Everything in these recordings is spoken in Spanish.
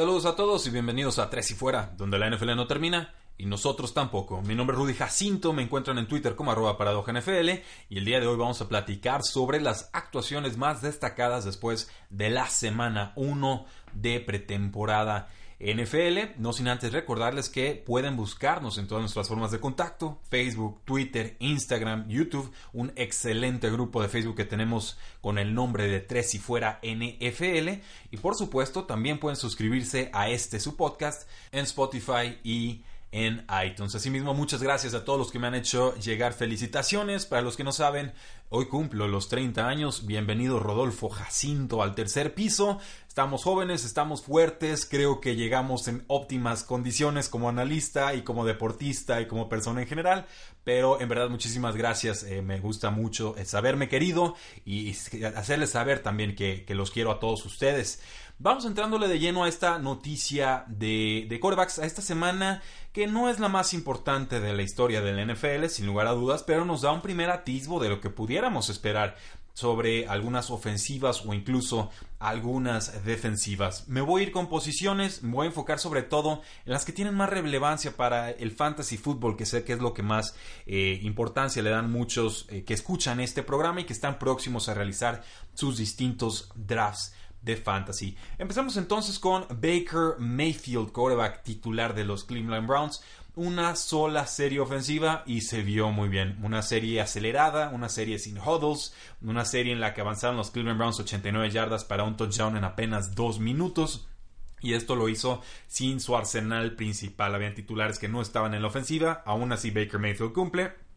Saludos a todos y bienvenidos a Tres y Fuera, donde la NFL no termina y nosotros tampoco. Mi nombre es Rudy Jacinto, me encuentran en Twitter como arroba NFL y el día de hoy vamos a platicar sobre las actuaciones más destacadas después de la semana 1 de pretemporada. NFL, no sin antes recordarles que pueden buscarnos en todas nuestras formas de contacto, Facebook, Twitter, Instagram, YouTube, un excelente grupo de Facebook que tenemos con el nombre de Tres y Fuera NFL y por supuesto también pueden suscribirse a este su podcast en Spotify y en iTunes. Asimismo, muchas gracias a todos los que me han hecho llegar felicitaciones. Para los que no saben, hoy cumplo los 30 años. Bienvenido Rodolfo Jacinto al tercer piso. Estamos jóvenes, estamos fuertes, creo que llegamos en óptimas condiciones como analista y como deportista y como persona en general, pero en verdad muchísimas gracias, eh, me gusta mucho saberme querido y hacerles saber también que los quiero a todos ustedes. Vamos entrándole de lleno a esta noticia de, de a esta semana que no es la más importante de la historia del NFL, sin lugar a dudas, pero nos da un primer atisbo de lo que pudiéramos esperar sobre algunas ofensivas o incluso algunas defensivas. Me voy a ir con posiciones, me voy a enfocar sobre todo en las que tienen más relevancia para el fantasy fútbol, que sé que es lo que más eh, importancia le dan muchos eh, que escuchan este programa y que están próximos a realizar sus distintos drafts de fantasy. Empezamos entonces con Baker Mayfield, quarterback titular de los Cleveland Browns. Una sola serie ofensiva y se vio muy bien. Una serie acelerada, una serie sin huddles, una serie en la que avanzaron los Cleveland Browns 89 yardas para un touchdown en apenas dos minutos. Y esto lo hizo sin su arsenal principal. Habían titulares que no estaban en la ofensiva. Aún así Baker Mayfield cumple.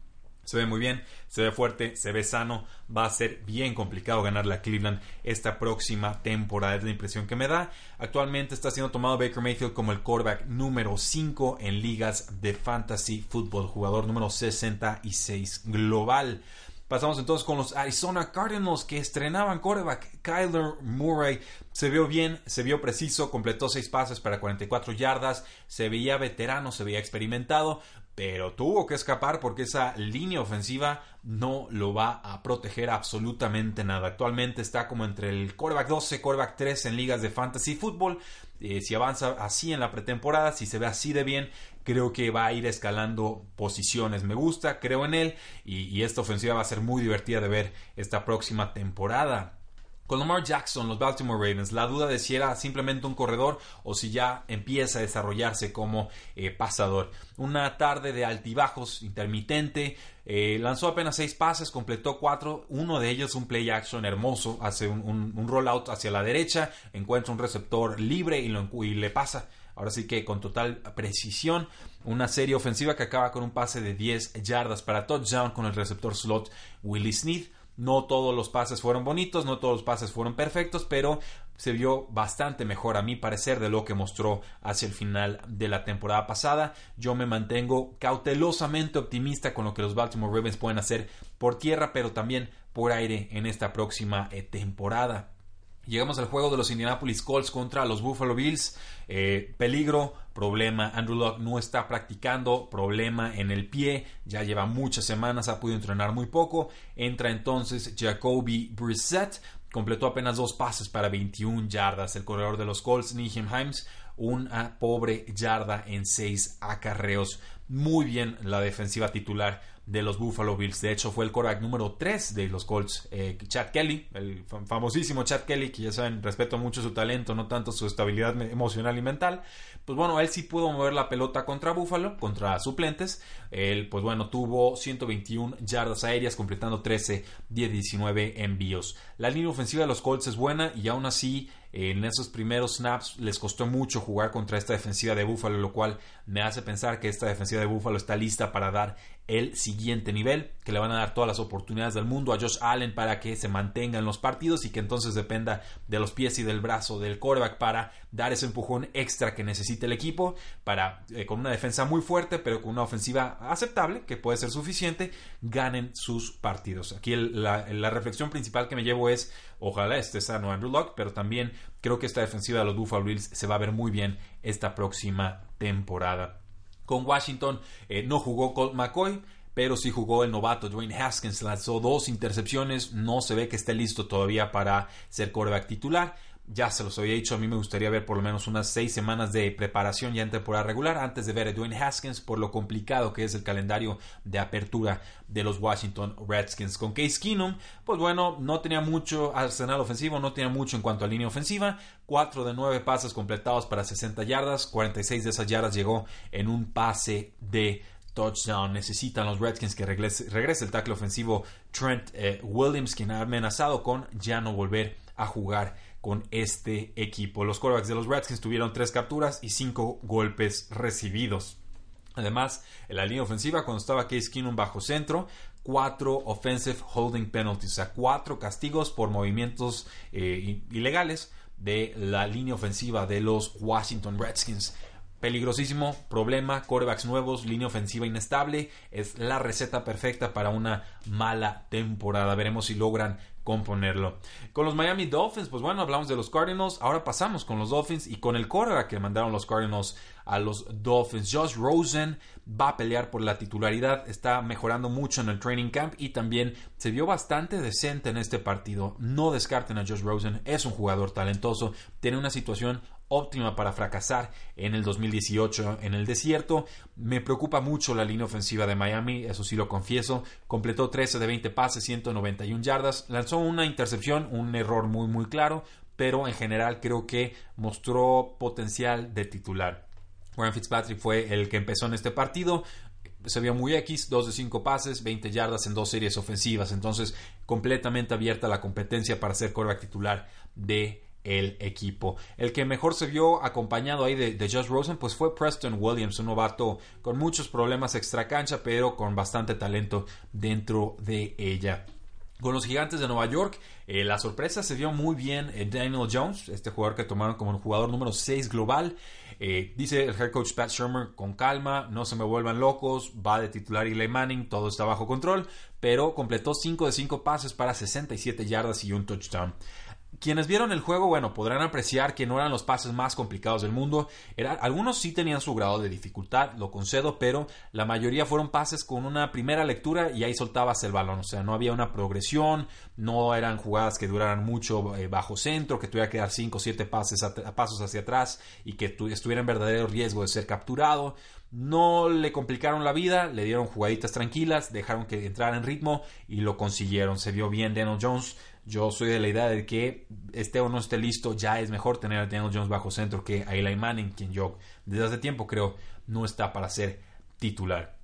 Se ve muy bien, se ve fuerte, se ve sano. Va a ser bien complicado ganar la Cleveland esta próxima temporada. Es la impresión que me da. Actualmente está siendo tomado Baker Mayfield como el quarterback número 5 en ligas de fantasy football. Jugador número 66 global. Pasamos entonces con los Arizona Cardinals que estrenaban quarterback Kyler Murray. Se vio bien, se vio preciso, completó 6 pases para 44 yardas, se veía veterano, se veía experimentado, pero tuvo que escapar porque esa línea ofensiva no lo va a proteger absolutamente nada. Actualmente está como entre el quarterback 12, quarterback 3 en ligas de fantasy fútbol. Eh, si avanza así en la pretemporada, si se ve así de bien, creo que va a ir escalando posiciones. Me gusta, creo en él y esta ofensiva va a ser muy divertida de ver esta próxima temporada. Con Lamar Jackson, los Baltimore Ravens, la duda de si era simplemente un corredor o si ya empieza a desarrollarse como eh, pasador. Una tarde de altibajos intermitente, eh, lanzó apenas seis pases, completó cuatro, uno de ellos un play action hermoso, hace un, rollout hacia la derecha, encuentra un receptor libre y, lo, y le pasa. Ahora sí que con total precisión, una serie ofensiva que acaba con un pase de 10 yardas para touchdown con el receptor slot Willie Smith. No todos los pases fueron bonitos, no todos los pases fueron perfectos, pero se vio bastante mejor a mi parecer de lo que mostró hacia el final de la temporada pasada. Yo me mantengo cautelosamente optimista con lo que los Baltimore Ravens pueden hacer por tierra, pero también por aire en esta próxima eh, temporada. Llegamos al juego de los Indianapolis Colts contra los Buffalo Bills. Eh, peligro, problema. Andrew Luck no está practicando, problema en el pie. Ya lleva muchas semanas, ha podido entrenar muy poco. Entra entonces Jacoby Brissett. Completó apenas dos pases para 21 yardas. El corredor de los Colts, Nihim Himes, una pobre yarda en seis acarreos. Muy bien la defensiva titular de los Buffalo Bills. De hecho, fue el quarterback número 3 de los Colts, eh, Chad Kelly, el famosísimo Chad Kelly, que ya saben, respeto mucho su talento, no tanto su estabilidad emocional y mental. Pues bueno, él sí pudo mover la pelota contra Buffalo, contra suplentes. Él, pues bueno, tuvo 121 yardas aéreas, completando 13, 10, 19 envíos. La línea ofensiva de los Colts es buena y aún así en esos primeros snaps les costó mucho jugar contra esta defensiva de Buffalo, lo cual me hace pensar que esta defensiva de Buffalo está lista para dar el siguiente nivel, que le van a dar todas las oportunidades del mundo a Josh Allen para que se mantenga en los partidos y que entonces dependa de los pies y del brazo del quarterback para dar ese empujón extra que necesita el equipo, para eh, con una defensa muy fuerte, pero con una ofensiva aceptable, que puede ser suficiente, ganen sus partidos. Aquí la, reflexión principal que me llevo es, ojalá esté sano Andrew Luck, pero también creo que esta defensiva de los Buffalo Bills se va a ver muy bien esta próxima temporada. Con Washington eh, no jugó Colt McCoy, pero sí jugó el novato Dwayne Haskins. Lanzó dos intercepciones. No se ve que esté listo todavía para ser quarterback titular. Ya se los había dicho, a mí me gustaría ver por lo menos unas seis semanas de preparación ya en temporada regular antes de ver a Dwayne Haskins por lo complicado que es el calendario de apertura de los Washington Redskins. Con Case Keenum, pues bueno, no tenía mucho arsenal ofensivo, no tenía mucho en cuanto a línea ofensiva. Cuatro de nueve pases completados para 60 yardas, 46 de esas yardas llegó en un pase de touchdown. Necesitan los Redskins que regrese, el tackle ofensivo Trent eh, Williams, quien ha amenazado con ya no volver a jugar con este equipo. Los quarterbacks de los Redskins tuvieron tres capturas y cinco golpes recibidos. Además, en la línea ofensiva, cuando estaba Case Keenum bajo centro, cuatro offensive holding penalties, o sea, cuatro castigos por movimientos eh, ilegales de la línea ofensiva de los Washington Redskins. Peligrosísimo, problema, corebacks nuevos, línea ofensiva inestable, es la receta perfecta para una mala temporada. Veremos si logran componerlo. Con los Miami Dolphins, pues bueno, hablamos de los Cardinals, ahora pasamos con los Dolphins y con el quarterback que mandaron los Cardinals a los Dolphins. Josh Rosen va a pelear por la titularidad, está mejorando mucho en el training camp y también se vio bastante decente en este partido. No descarten a Josh Rosen, es un jugador talentoso, tiene una situación óptima para fracasar en el 2018 en el desierto. Me preocupa mucho la línea ofensiva de Miami, eso sí lo confieso. Completó 13 de 20 pases, 191 yardas. Lanzó una intercepción, un error muy muy claro, pero en general creo que mostró potencial de titular. Warren Fitzpatrick fue el que empezó en este partido. Se vio muy X, 2 de 5 pases, 20 yardas en dos series ofensivas. Entonces, completamente abierta la competencia para ser quarterback titular de el equipo. El que mejor se vio acompañado ahí de, Josh Rosen pues fue Preston Williams, un novato con muchos problemas extra cancha, pero con bastante talento dentro de ella. Con los gigantes de Nueva York, eh, la sorpresa se vio muy bien en Daniel Jones, este jugador que tomaron como el jugador número 6 global. Eh, dice el head coach Pat Shermer, con calma, no se me vuelvan locos, va de titular Eli Manning, todo está bajo control, pero completó 5 de 5 pases para 67 yardas y un touchdown. Quienes vieron el juego, bueno, podrán apreciar que no eran los pases más complicados del mundo. Algunos sí tenían su grado de dificultad, lo concedo, pero la mayoría fueron pases con una primera lectura y ahí soltabas el balón. O sea, no había una progresión, no eran jugadas que duraran mucho eh, bajo centro, que tuviera que dar 5 o 7 pases pasos hacia atrás y que estuviera en verdadero riesgo de ser capturado. No le complicaron la vida, le dieron jugaditas tranquilas, dejaron que entrara en ritmo y lo consiguieron. Se vio bien Daniel Jones yo soy de la idea de que esté o no esté listo, ya es mejor tener a Daniel Jones bajo centro que a Eli Manning, quien yo desde hace tiempo creo no está para ser titular.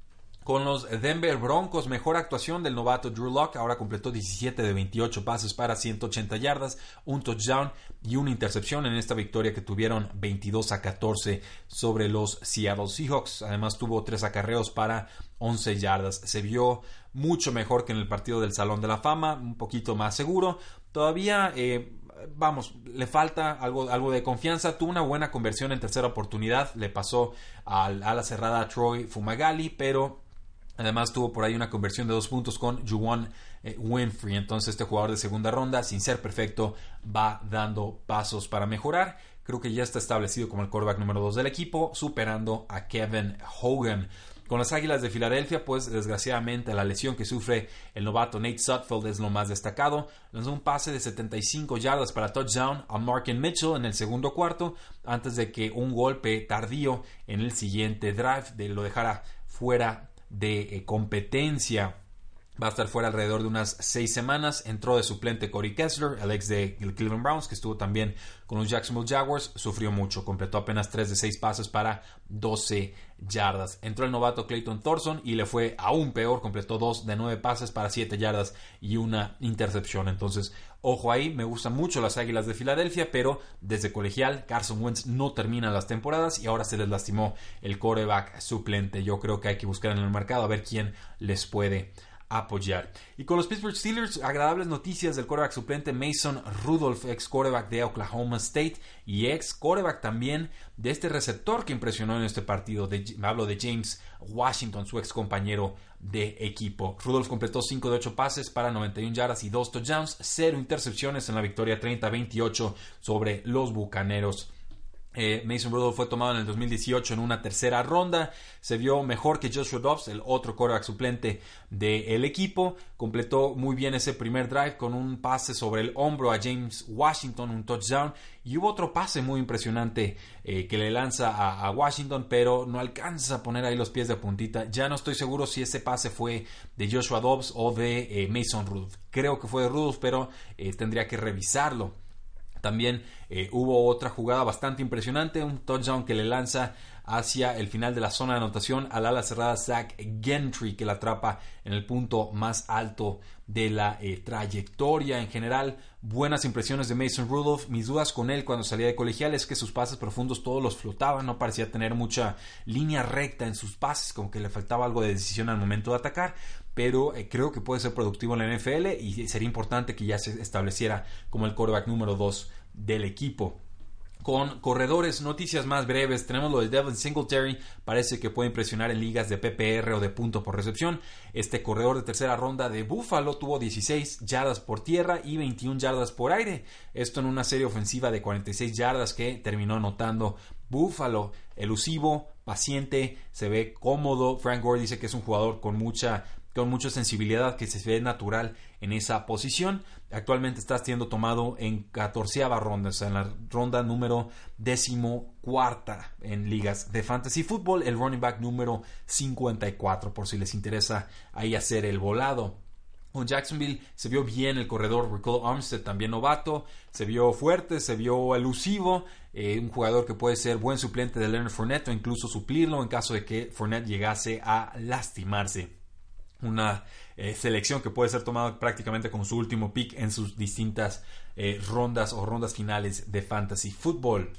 Con los Denver Broncos, mejor actuación del novato Drew Locke. Ahora completó 17 de 28 pases para 180 yardas, un touchdown y una intercepción en esta victoria que tuvieron 22 a 14 sobre los Seattle Seahawks. Además tuvo tres acarreos para 11 yardas. Se vio mucho mejor que en el partido del Salón de la Fama, un poquito más seguro. Todavía, eh, vamos, le falta algo, algo de confianza. Tuvo una buena conversión en tercera oportunidad. Le pasó a la cerrada Troy Fumagalli, pero Además tuvo por ahí una conversión de dos puntos con Juwan eh, Winfrey. Entonces este jugador de segunda ronda, sin ser perfecto, va dando pasos para mejorar. Creo que ya está establecido como el quarterback número 2 del equipo, superando a Kevin Hogan. Con las Águilas de Filadelfia, pues desgraciadamente la lesión que sufre el novato Nate Sutfield es lo más destacado. Lanzó un pase de 75 yardas para touchdown a Markin Mitchell en el segundo cuarto, antes de que un golpe tardío en el siguiente drive lo dejara fuera de eh, competencia. Va a estar fuera alrededor de unas seis semanas. Entró de suplente Corey Kessler, el ex de Cleveland Browns, que estuvo también con los Jacksonville Jaguars. Sufrió mucho, completó apenas 3 de 6 pases para 12 yardas. Entró el novato Clayton Thorson y le fue aún peor, completó 2 de 9 pases para 7 yardas y una intercepción. Entonces, ojo ahí, me gustan mucho las Águilas de Filadelfia, pero desde colegial Carson Wentz no termina las temporadas y ahora se les lastimó el coreback suplente. Yo creo que hay que buscar en el mercado a ver quién les puede apoyar. Y con los Pittsburgh Steelers, agradables noticias del quarterback suplente Mason Rudolph, ex quarterback de Oklahoma State y ex quarterback también de este receptor que impresionó en este partido. De, hablo de James Washington, su ex compañero de equipo. Rudolph completó 5 de 8 pases para 91 yardas y 2 touchdowns, 0 intercepciones en la victoria 30-28 sobre los Bucaneros eh, Mason Rudolph fue tomado en el 2018 en una tercera ronda. Se vio mejor que Joshua Dobbs, el otro quarterback suplente del equipo. Completó muy bien ese primer drive con un pase sobre el hombro a James Washington, un touchdown. Y hubo otro pase muy impresionante eh, que le lanza a, Washington, pero no alcanza a poner ahí los pies de puntita. Ya no estoy seguro si ese pase fue de Joshua Dobbs o de eh, Mason Rudolph. Creo que fue de Rudolph, pero tendría que revisarlo. También eh, hubo otra jugada bastante impresionante, un touchdown que le lanza hacia el final de la zona de anotación al ala cerrada Zach Gentry que la atrapa en el punto más alto de la eh, trayectoria en general. Buenas impresiones de Mason Rudolph. Mis dudas con él cuando salía de colegial es que sus pases profundos todos los flotaban, no parecía tener mucha línea recta en sus pases, como que le faltaba algo de decisión al momento de atacar pero eh, creo que puede ser productivo en la NFL y sería importante que ya se estableciera como el quarterback número 2 del equipo. Con corredores, noticias más breves, tenemos lo de Devin Singletary, parece que puede impresionar en ligas de PPR o de punto por recepción. Este corredor de tercera ronda de Buffalo tuvo 16 yardas por tierra y 21 yardas por aire. Esto en una serie ofensiva de 46 yardas que terminó anotando Buffalo. Elusivo, paciente, se ve cómodo. Frank Gore dice que es un jugador con mucha con mucha sensibilidad que se ve natural en esa posición. Actualmente está siendo tomado en 14 ronda, o sea, en la ronda número décimo cuarta en ligas de fantasy fútbol, el running back número 54, por si les interesa ahí hacer el volado. Con Jacksonville se vio bien el corredor Ricardo Armstead, también novato, se vio fuerte, se vio elusivo, eh, un jugador que puede ser buen suplente de Leonard Fournette o incluso suplirlo en caso de que Fournette llegase a lastimarse una eh, selección que puede ser tomada prácticamente como su último pick en sus distintas eh, rondas o rondas finales de fantasy football.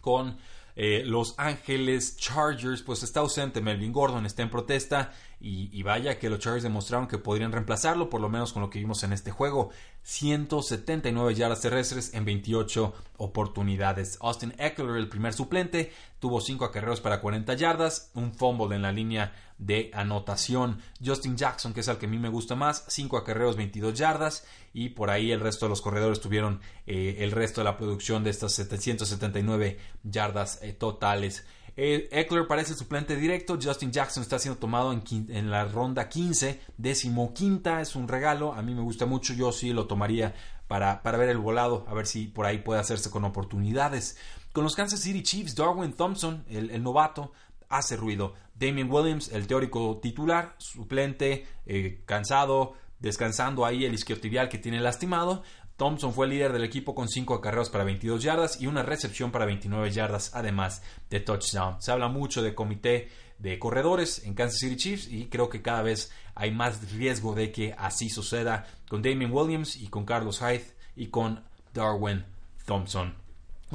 Con eh, Los Ángeles Chargers, pues está ausente Melvin Gordon, está en protesta y, vaya que los Chargers demostraron que podrían reemplazarlo, por lo menos con lo que vimos en este juego. 179 yardas terrestres en 28 oportunidades. Austin Eckler, el primer suplente, tuvo 5 acarreos para 40 yardas, un fumble en la línea de anotación. Justin Jackson, que es el que a mí me gusta más, 5 acarreos, 22 yardas y por ahí el resto de los corredores tuvieron eh, el resto de la producción de estas 779 yardas eh, totales. Eh, Eckler parece suplente directo. Justin Jackson está siendo tomado en, la ronda 15, décimo quinta. Es un regalo. A mí me gusta mucho. Yo sí lo tomaría para, para ver el volado. A ver si por ahí puede hacerse con oportunidades. Con los Kansas City Chiefs, Darwin Thompson, el, novato, hace ruido. Damien Williams, el teórico titular, suplente, eh, cansado, descansando ahí el isquiotibial que tiene lastimado. Thompson fue el líder del equipo con 5 acarreos para 22 yardas y una recepción para 29 yardas, además de touchdown. Se habla mucho de comité de corredores en Kansas City Chiefs y creo que cada vez hay más riesgo de que así suceda con Damien Williams y con Carlos Hyde y con Darwin Thompson.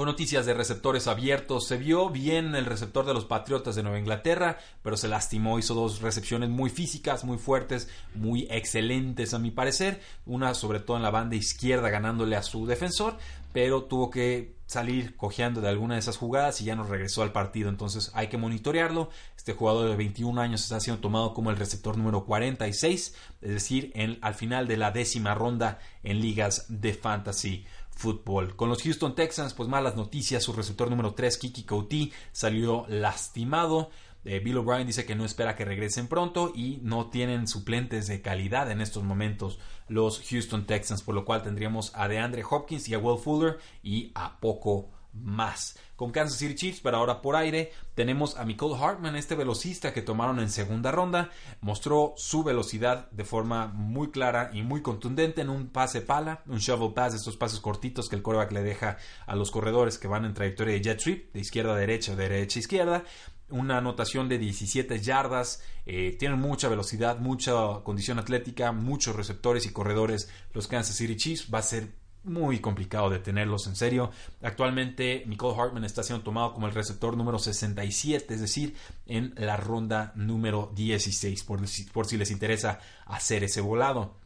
Noticias de receptores abiertos, se vio bien el receptor de los Patriotas de Nueva Inglaterra, pero se lastimó, hizo dos recepciones muy físicas, muy fuertes, muy excelentes a mi parecer, una sobre todo en la banda izquierda ganándole a su defensor, pero tuvo que salir cojeando de alguna de esas jugadas y ya no regresó al partido, entonces hay que monitorearlo. Este jugador de 21 años está siendo tomado como el receptor número 46, es decir, al final de la décima ronda en ligas de fantasy fútbol. Con los Houston Texans, pues malas noticias. Su receptor número 3, Kiki Couty, salió lastimado. Eh, Bill O'Brien dice que no espera que regresen pronto y no tienen suplentes de calidad en estos momentos los Houston Texans, por lo cual tendríamos a DeAndre Hopkins y a Will Fuller y a poco más. Con Kansas City Chiefs, pero ahora por aire, tenemos a Nicole Hartman, este velocista que tomaron en segunda ronda. Mostró su velocidad de forma muy clara y muy contundente en un pase pala, un shovel pass, estos pases cortitos que el coreback le deja a los corredores que van en trayectoria de jet sweep, de izquierda a derecha derecha a izquierda una anotación de 17 yardas, eh, tienen mucha velocidad, mucha condición atlética, muchos receptores y corredores los Kansas City Chiefs, va a ser muy complicado de tenerlos en serio. Actualmente Nicole Hartman está siendo tomado como el receptor número 67, es decir, en la ronda número 16, por, por si les interesa hacer ese volado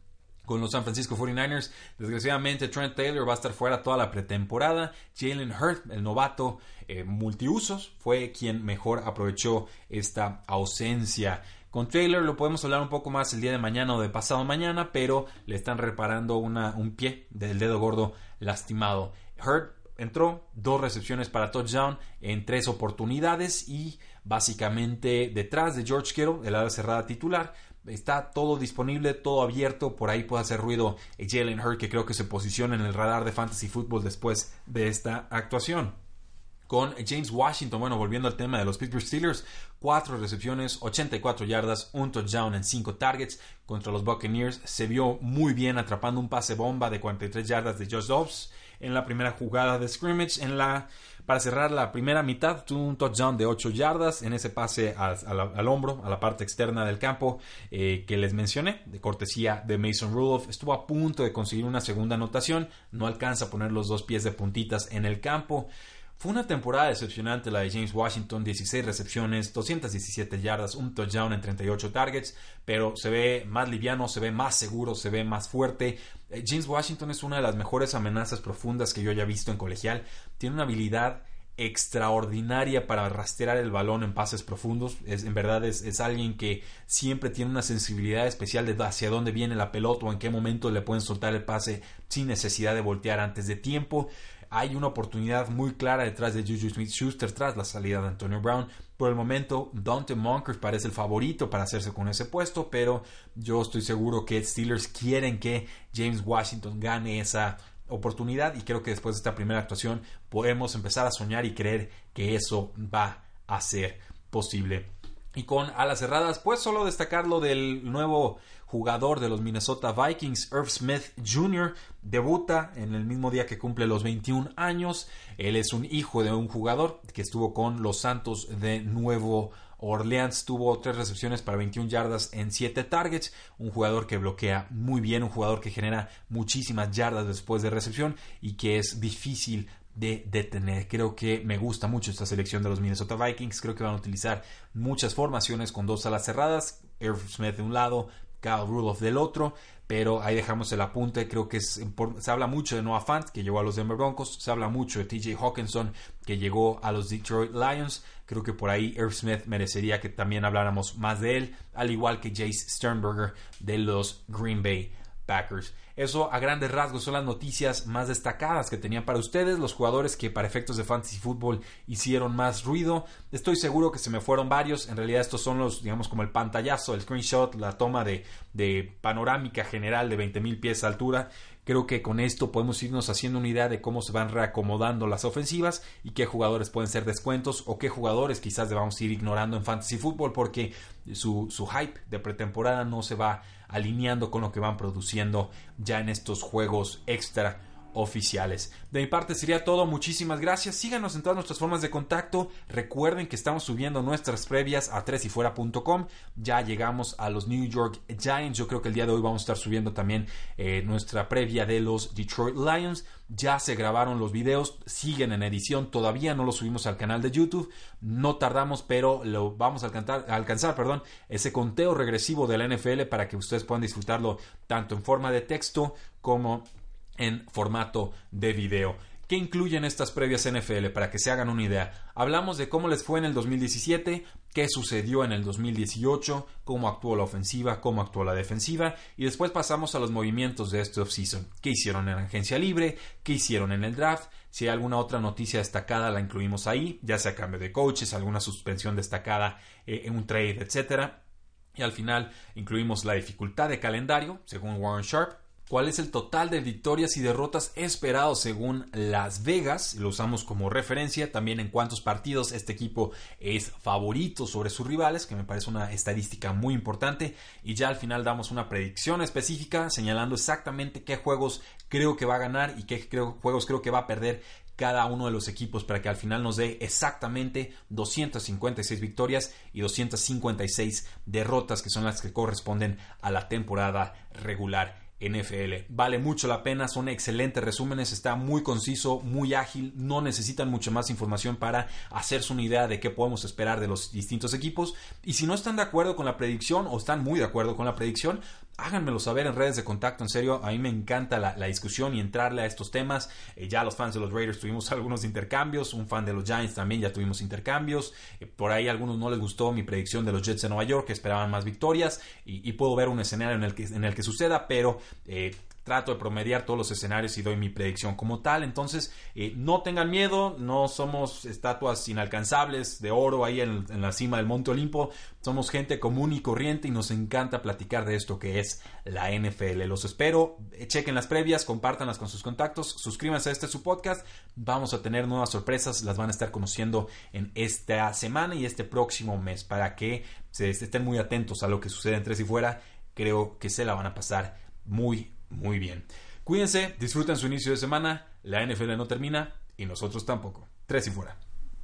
con los San Francisco 49ers. Desgraciadamente, Trent Taylor va a estar fuera toda la pretemporada. Jalen Hurt, el novato eh, multiusos, fue quien mejor aprovechó esta ausencia. Con Taylor lo podemos hablar un poco más el día de mañana o de pasado mañana, pero le están reparando una, un pie del dedo gordo lastimado. Hurt entró, dos recepciones para touchdown en tres oportunidades y básicamente detrás de George Kittle, el ala cerrada titular, Está todo disponible, todo abierto. Por ahí puede hacer ruido Jalen Hurt, que creo que se posiciona en el radar de Fantasy Football después de esta actuación. Con James Washington, bueno, volviendo al tema de los Pittsburgh Steelers, cuatro recepciones, 84 yardas, un touchdown en cinco targets contra los Buccaneers. Se vio muy bien atrapando un pase bomba de 43 yardas de Josh Dobbs en la primera jugada de scrimmage. En la para cerrar la primera mitad, tuvo un touchdown de 8 yardas en ese pase al, hombro, a la parte externa del campo eh, que les mencioné, de cortesía de Mason Rudolph. Estuvo a punto de conseguir una segunda anotación, no alcanza a poner los dos pies de puntitas en el campo. Fue una temporada decepcionante la de James Washington, 16 recepciones, 217 yardas, un touchdown en 38 targets, pero se ve más liviano, se ve más seguro, se ve más fuerte. Eh, James Washington es una de las mejores amenazas profundas que yo haya visto en colegial. Tiene una habilidad extraordinaria para rastrear el balón en pases profundos. Es, en verdad es, es, alguien que siempre tiene una sensibilidad especial de hacia dónde viene la pelota o en qué momento le pueden soltar el pase sin necesidad de voltear antes de tiempo. Hay una oportunidad muy clara detrás de Juju Smith Schuster tras la salida de Antonio Brown. Por el momento, Dante Moncrief parece el favorito para hacerse con ese puesto, pero yo estoy seguro que Steelers quieren que James Washington gane esa oportunidad y creo que después de esta primera actuación podemos empezar a soñar y creer que eso va a ser posible. Y con alas cerradas, pues solo destacar lo del nuevo jugador de los Minnesota Vikings, Irv Smith Jr., debuta en el mismo día que cumple los 21 años. Él es un hijo de un jugador que estuvo con los Santos de Nuevo Orleans tuvo tres recepciones para 21 yardas en 7 targets, un jugador que bloquea muy bien, un jugador que genera muchísimas yardas después de recepción y que es difícil de detener. Creo que me gusta mucho esta selección de los Minnesota Vikings. Creo que van a utilizar muchas formaciones con dos alas cerradas. Irv Smith de un lado, Kyle Rudolph del otro, pero ahí dejamos el apunte. Creo que se habla mucho de Noah Fant, que llegó a los Denver Broncos, se habla mucho de TJ Hawkinson, que llegó a los Detroit Lions. Creo que por ahí Irv Smith merecería que también habláramos más de él, al igual que Jace Sternberger de los Green Bay Packers. Eso a grandes rasgos son las noticias más destacadas que tenía para ustedes, los jugadores que para efectos de fantasy fútbol hicieron más ruido. Estoy seguro que se me fueron varios, en realidad estos son los, digamos, como el pantallazo, el screenshot, la toma de, de panorámica general de 20.000 pies de altura. Creo que con esto podemos irnos haciendo una idea de cómo se van reacomodando las ofensivas y qué jugadores pueden ser descuentos o qué jugadores quizás debamos ir ignorando en fantasy fútbol porque su, su hype de pretemporada no se va alineando con lo que van produciendo ya en estos juegos extra oficiales. De mi parte sería todo, muchísimas gracias. Síganos en todas nuestras formas de contacto. Recuerden que estamos subiendo nuestras previas a tresyfuera.com. Ya llegamos a los New York Giants. Yo creo que el día de hoy vamos a estar subiendo también eh, nuestra previa de los Detroit Lions. Ya se grabaron los videos, siguen en edición, todavía no los subimos al canal de YouTube. No tardamos, pero lo vamos a alcanzar, alcanzar perdón, ese conteo regresivo de la NFL para que ustedes puedan disfrutarlo tanto en forma de texto como en formato de video. ¿Qué incluyen estas previas NFL? Para que se hagan una idea. Hablamos de cómo les fue en el 2017, qué sucedió en el 2018, cómo actuó la ofensiva, cómo actuó la defensiva y después pasamos a los movimientos de este offseason. ¿Qué hicieron en agencia libre? ¿Qué hicieron en el draft? Si hay alguna otra noticia destacada la incluimos ahí, ya sea cambio de coaches, alguna suspensión destacada eh, en un trade, etc. Y al final incluimos la dificultad de calendario, según Warren Sharp, cuál es el total de victorias y derrotas esperado según Las Vegas, lo usamos como referencia, también en cuántos partidos este equipo es favorito sobre sus rivales, que me parece una estadística muy importante, y ya al final damos una predicción específica señalando exactamente qué juegos creo que va a ganar y qué juegos creo que va a perder cada uno de los equipos para que al final nos dé exactamente 256 victorias y 256 derrotas que son las que corresponden a la temporada regular NFL. Vale mucho la pena, son excelentes resúmenes, está muy conciso, muy ágil, no necesitan mucha más información para hacerse una idea de qué podemos esperar de los distintos equipos. Y si no están de acuerdo con la predicción o están muy de acuerdo con la predicción, háganmelo saber en redes de contacto. En serio, a mí me encanta la, discusión y entrarle a estos temas. Eh, ya los fans de los Raiders tuvimos algunos intercambios. Un fan de los Giants también ya tuvimos intercambios. Eh, por ahí a algunos no les gustó mi predicción de los Jets de Nueva York, que esperaban más victorias. Y, puedo ver un escenario en el que, en el que suceda, pero eh, trato de promediar todos los escenarios y doy mi predicción como tal. Entonces, eh, no tengan miedo, no somos estatuas inalcanzables de oro ahí en, la cima del Monte Olimpo. Somos gente común y corriente y nos encanta platicar de esto que es la NFL. Los espero, eh, chequen las previas, compártanlas con sus contactos, suscríbanse a este su podcast. Vamos a tener nuevas sorpresas, las van a estar conociendo en esta semana y este próximo mes para que se estén muy atentos a lo que sucede en Tres y Fuera. Creo que se la van a pasar muy, muy bien. Cuídense, disfruten su inicio de semana, la NFL no termina y nosotros tampoco. Tres y fuera.